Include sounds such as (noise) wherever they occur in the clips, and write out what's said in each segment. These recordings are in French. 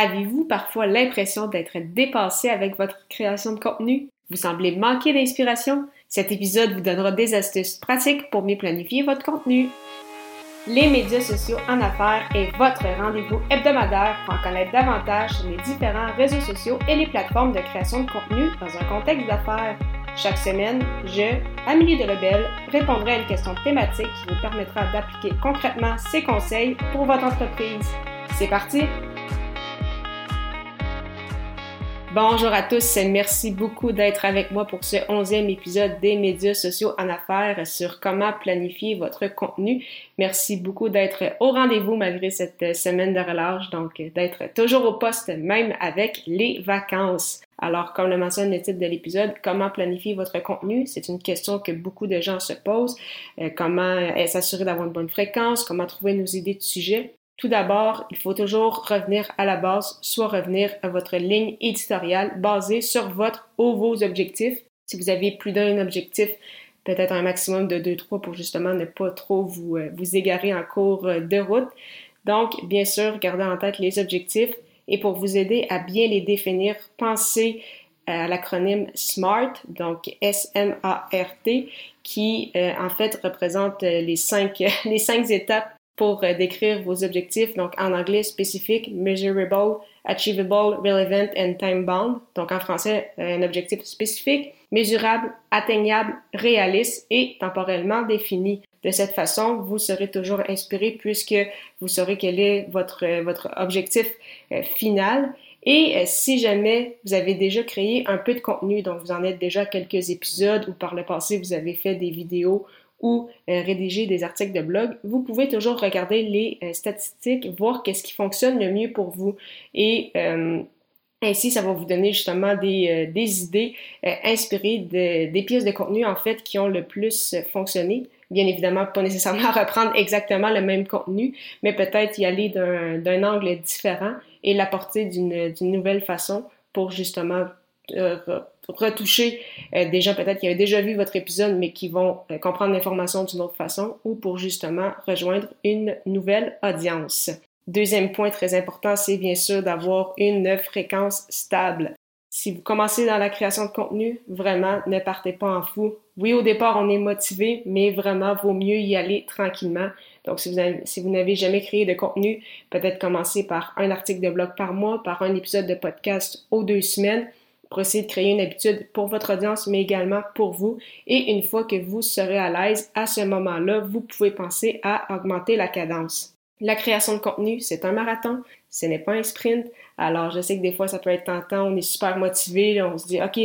Avez-vous parfois l'impression d'être dépassé avec votre création de contenu? Vous semblez manquer d'inspiration? Cet épisode vous donnera des astuces pratiques pour mieux planifier votre contenu. Les médias sociaux en affaires est votre rendez-vous hebdomadaire pour en connaître davantage sur les différents réseaux sociaux et les plateformes de création de contenu dans un contexte d'affaires. Chaque semaine, je, Amélie Delebel, répondrai à une question thématique qui vous permettra d'appliquer concrètement ces conseils pour votre entreprise. C'est parti! Bonjour à tous, merci beaucoup d'être avec moi pour ce onzième épisode des médias sociaux en affaires sur comment planifier votre contenu. Merci beaucoup d'être au rendez-vous malgré cette semaine de relâche, donc d'être toujours au poste même avec les vacances. Alors, comme le mentionne le titre de l'épisode, comment planifier votre contenu? C'est une question que beaucoup de gens se posent. Euh, comment s'assurer d'avoir une bonne fréquence? Comment trouver nos idées de sujet? Tout d'abord, il faut toujours revenir à la base, soit revenir à votre ligne éditoriale basée sur votre ou vos objectifs. Si vous avez plus d'un objectif, peut-être un maximum de deux, trois pour justement ne pas trop vous, euh, vous égarer en cours euh, de route. Donc, bien sûr, gardez en tête les objectifs et pour vous aider à bien les définir, pensez à l'acronyme SMART, donc S-M-A-R-T, qui euh, en fait représente les cinq, (laughs) les cinq étapes pour euh, décrire vos objectifs, donc en anglais spécifique, measurable, achievable, relevant and time bound. Donc en français, euh, un objectif spécifique, mesurable, atteignable, réaliste et temporellement défini. De cette façon, vous serez toujours inspiré puisque vous saurez quel est votre, euh, votre objectif final. Et si jamais vous avez déjà créé un peu de contenu, donc vous en êtes déjà quelques épisodes ou par le passé vous avez fait des vidéos ou euh, rédiger des articles de blog, vous pouvez toujours regarder les euh, statistiques, voir qu'est-ce qui fonctionne le mieux pour vous. Et euh, ainsi, ça va vous donner justement des, des idées inspirées des pièces de contenu en fait qui ont le plus fonctionné. Bien évidemment, pas nécessairement (laughs) reprendre exactement le même contenu, mais peut-être y aller d'un angle différent et l'apporter d'une nouvelle façon pour justement retoucher euh, des gens peut-être qui avaient déjà vu votre épisode, mais qui vont euh, comprendre l'information d'une autre façon, ou pour justement rejoindre une nouvelle audience. Deuxième point très important, c'est bien sûr d'avoir une fréquence stable. Si vous commencez dans la création de contenu, vraiment, ne partez pas en fou. Oui, au départ, on est motivé, mais vraiment, vaut mieux y aller tranquillement. Donc, si vous, si n'avez jamais créé de contenu, peut-être commencer par un article de blog par mois, par un épisode de podcast aux deux semaines, pour essayer de créer une habitude pour votre audience, mais également pour vous. Et une fois que vous serez à l'aise, à ce moment-là, vous pouvez penser à augmenter la cadence. La création de contenu, c'est un marathon, ce n'est pas un sprint. Alors, je sais que des fois, ça peut être tentant, on est super motivé, on se dit, OK,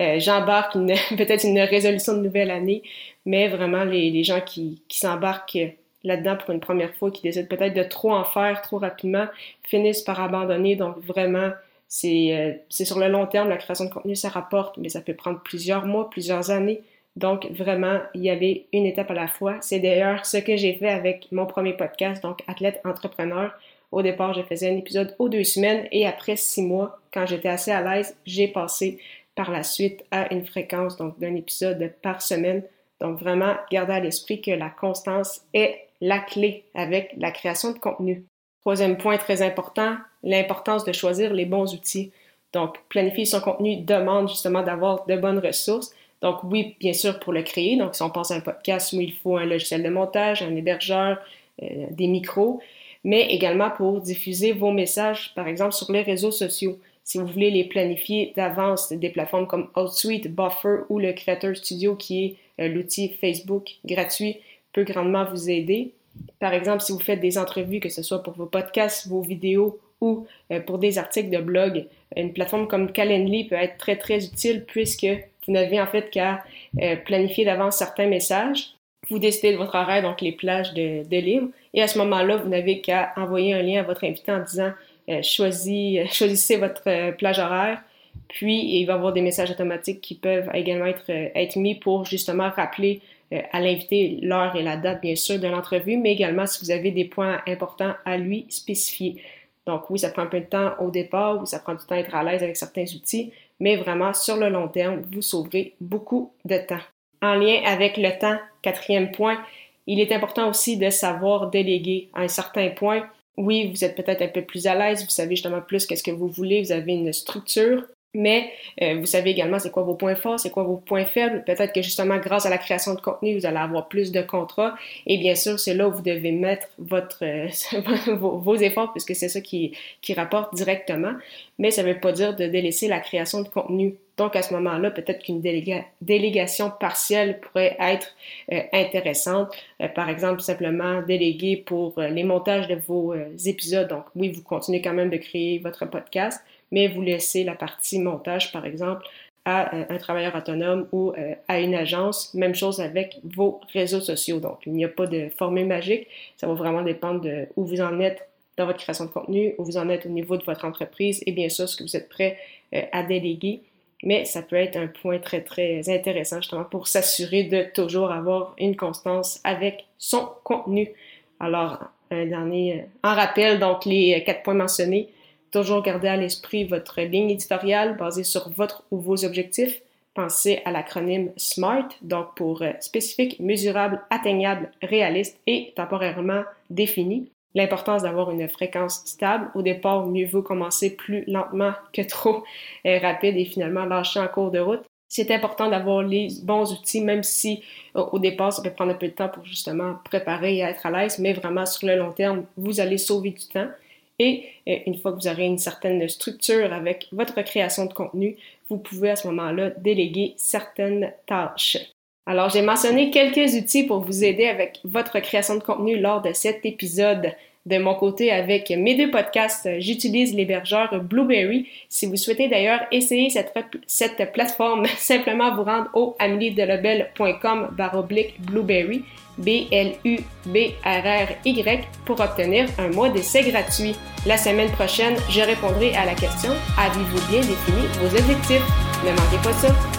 euh, j'embarque (laughs) peut-être une résolution de nouvelle année, mais vraiment, les, gens qui, s'embarquent là-dedans pour une première fois, qui décident peut-être de trop en faire trop rapidement, finissent par abandonner. Donc, vraiment, c'est sur le long terme, la création de contenu, ça rapporte, mais ça peut prendre plusieurs mois, plusieurs années. Donc, vraiment, y aller une étape à la fois. C'est d'ailleurs ce que j'ai fait avec mon premier podcast, donc Athlète Entrepreneur. Au départ, je faisais un épisode aux deux semaines et après six mois, quand j'étais assez à l'aise, j'ai passé par la suite à une fréquence donc d'un épisode par semaine. Donc, vraiment, gardez à l'esprit que la constance est la clé avec la création de contenu. Troisième point très important, l'importance de choisir les bons outils. Donc, planifier son contenu demande justement d'avoir de bonnes ressources. Donc, oui, bien sûr, pour le créer. Donc, si on pense à un podcast où il faut un logiciel de montage, un hébergeur, euh, des micros, mais également pour diffuser vos messages, par exemple, sur les réseaux sociaux. Si vous voulez les planifier d'avance, des plateformes comme Outsuite, Buffer ou le Creator Studio, qui est euh, l'outil Facebook gratuit, peut grandement vous aider. Par exemple, si vous faites des entrevues, que ce soit pour vos podcasts, vos vidéos ou euh, pour des articles de blog, une plateforme comme Calendly peut être très très utile puisque vous n'avez en fait qu'à euh, planifier d'avance certains messages. Vous décidez de votre horaire, donc les plages de, livres, et à ce moment-là, vous n'avez qu'à envoyer un lien à votre invité en disant euh, choisissez votre plage horaire, puis il va y avoir des messages automatiques qui peuvent également être, être mis pour justement rappeler à l'inviter l'heure et la date, bien sûr, de l'entrevue, mais également si vous avez des points importants à lui spécifier. Donc oui, ça prend un peu de temps au départ, ou ça prend du temps à être à l'aise avec certains outils, mais vraiment, sur le long terme, vous sauverez beaucoup de temps. En lien avec le temps, quatrième point, il est important aussi de savoir déléguer à un certain point. Oui, vous êtes peut-être un peu plus à l'aise, vous savez justement plus qu'est-ce que vous voulez, vous avez une structure, mais euh, vous savez également c'est quoi vos points forts, c'est quoi vos points faibles. Peut-être que justement grâce à la création de contenu, vous allez avoir plus de contrats. Et bien sûr, c'est là où vous devez mettre votre euh, (laughs) vos, efforts puisque c'est ça qui, qui rapporte directement. Mais ça ne veut pas dire de délaisser la création de contenu. Donc à ce moment-là, peut-être qu'une délégation partielle pourrait être euh, intéressante. par exemple, simplement déléguer pour les montages de vos épisodes. Donc oui, vous continuez quand même de créer votre podcast, mais vous laissez la partie montage, par exemple, à euh, un travailleur autonome ou euh, à une agence. Même chose avec vos réseaux sociaux. Donc, il n'y a pas de formule magique. Ça va vraiment dépendre de où vous en êtes dans votre création de contenu, où vous en êtes au niveau de votre entreprise et bien sûr ce que vous êtes prêt euh, à déléguer. Mais ça peut être un point très, très intéressant justement pour s'assurer de toujours avoir une constance avec son contenu. Alors, un dernier, en rappel, donc les quatre points mentionnés, Toujours garder à l'esprit votre ligne éditoriale basée sur votre ou vos objectifs. Pensez à l'acronyme SMART, donc pour euh, spécifique, mesurable, atteignable, réaliste et temporairement défini. L'importance d'avoir une fréquence stable. Au départ, mieux vaut commencer plus lentement que trop euh, rapide et finalement lâcher en cours de route. C'est important d'avoir les bons outils, même si au départ, ça peut prendre un peu de temps pour justement préparer et être à l'aise, mais vraiment sur le long terme, vous allez sauver du temps. Et euh, une fois que vous aurez une certaine structure avec votre création de contenu, vous pouvez à ce moment-là déléguer certaines tâches. Alors, j'ai mentionné quelques outils pour vous aider avec votre création de contenu lors de cet épisode. De mon côté, avec mes deux podcasts, j'utilise l'hébergeur Blueberry. Si vous souhaitez d'ailleurs essayer cette, plateforme, (laughs) simplement vous rendre au ameliedelobel.com baroblique Blueberry, B-L-U-B-R-R-Y, pour obtenir un mois d'essai gratuit. La semaine prochaine, je répondrai à la question Avez-vous bien défini vos objectifs? Ne manquez pas ça!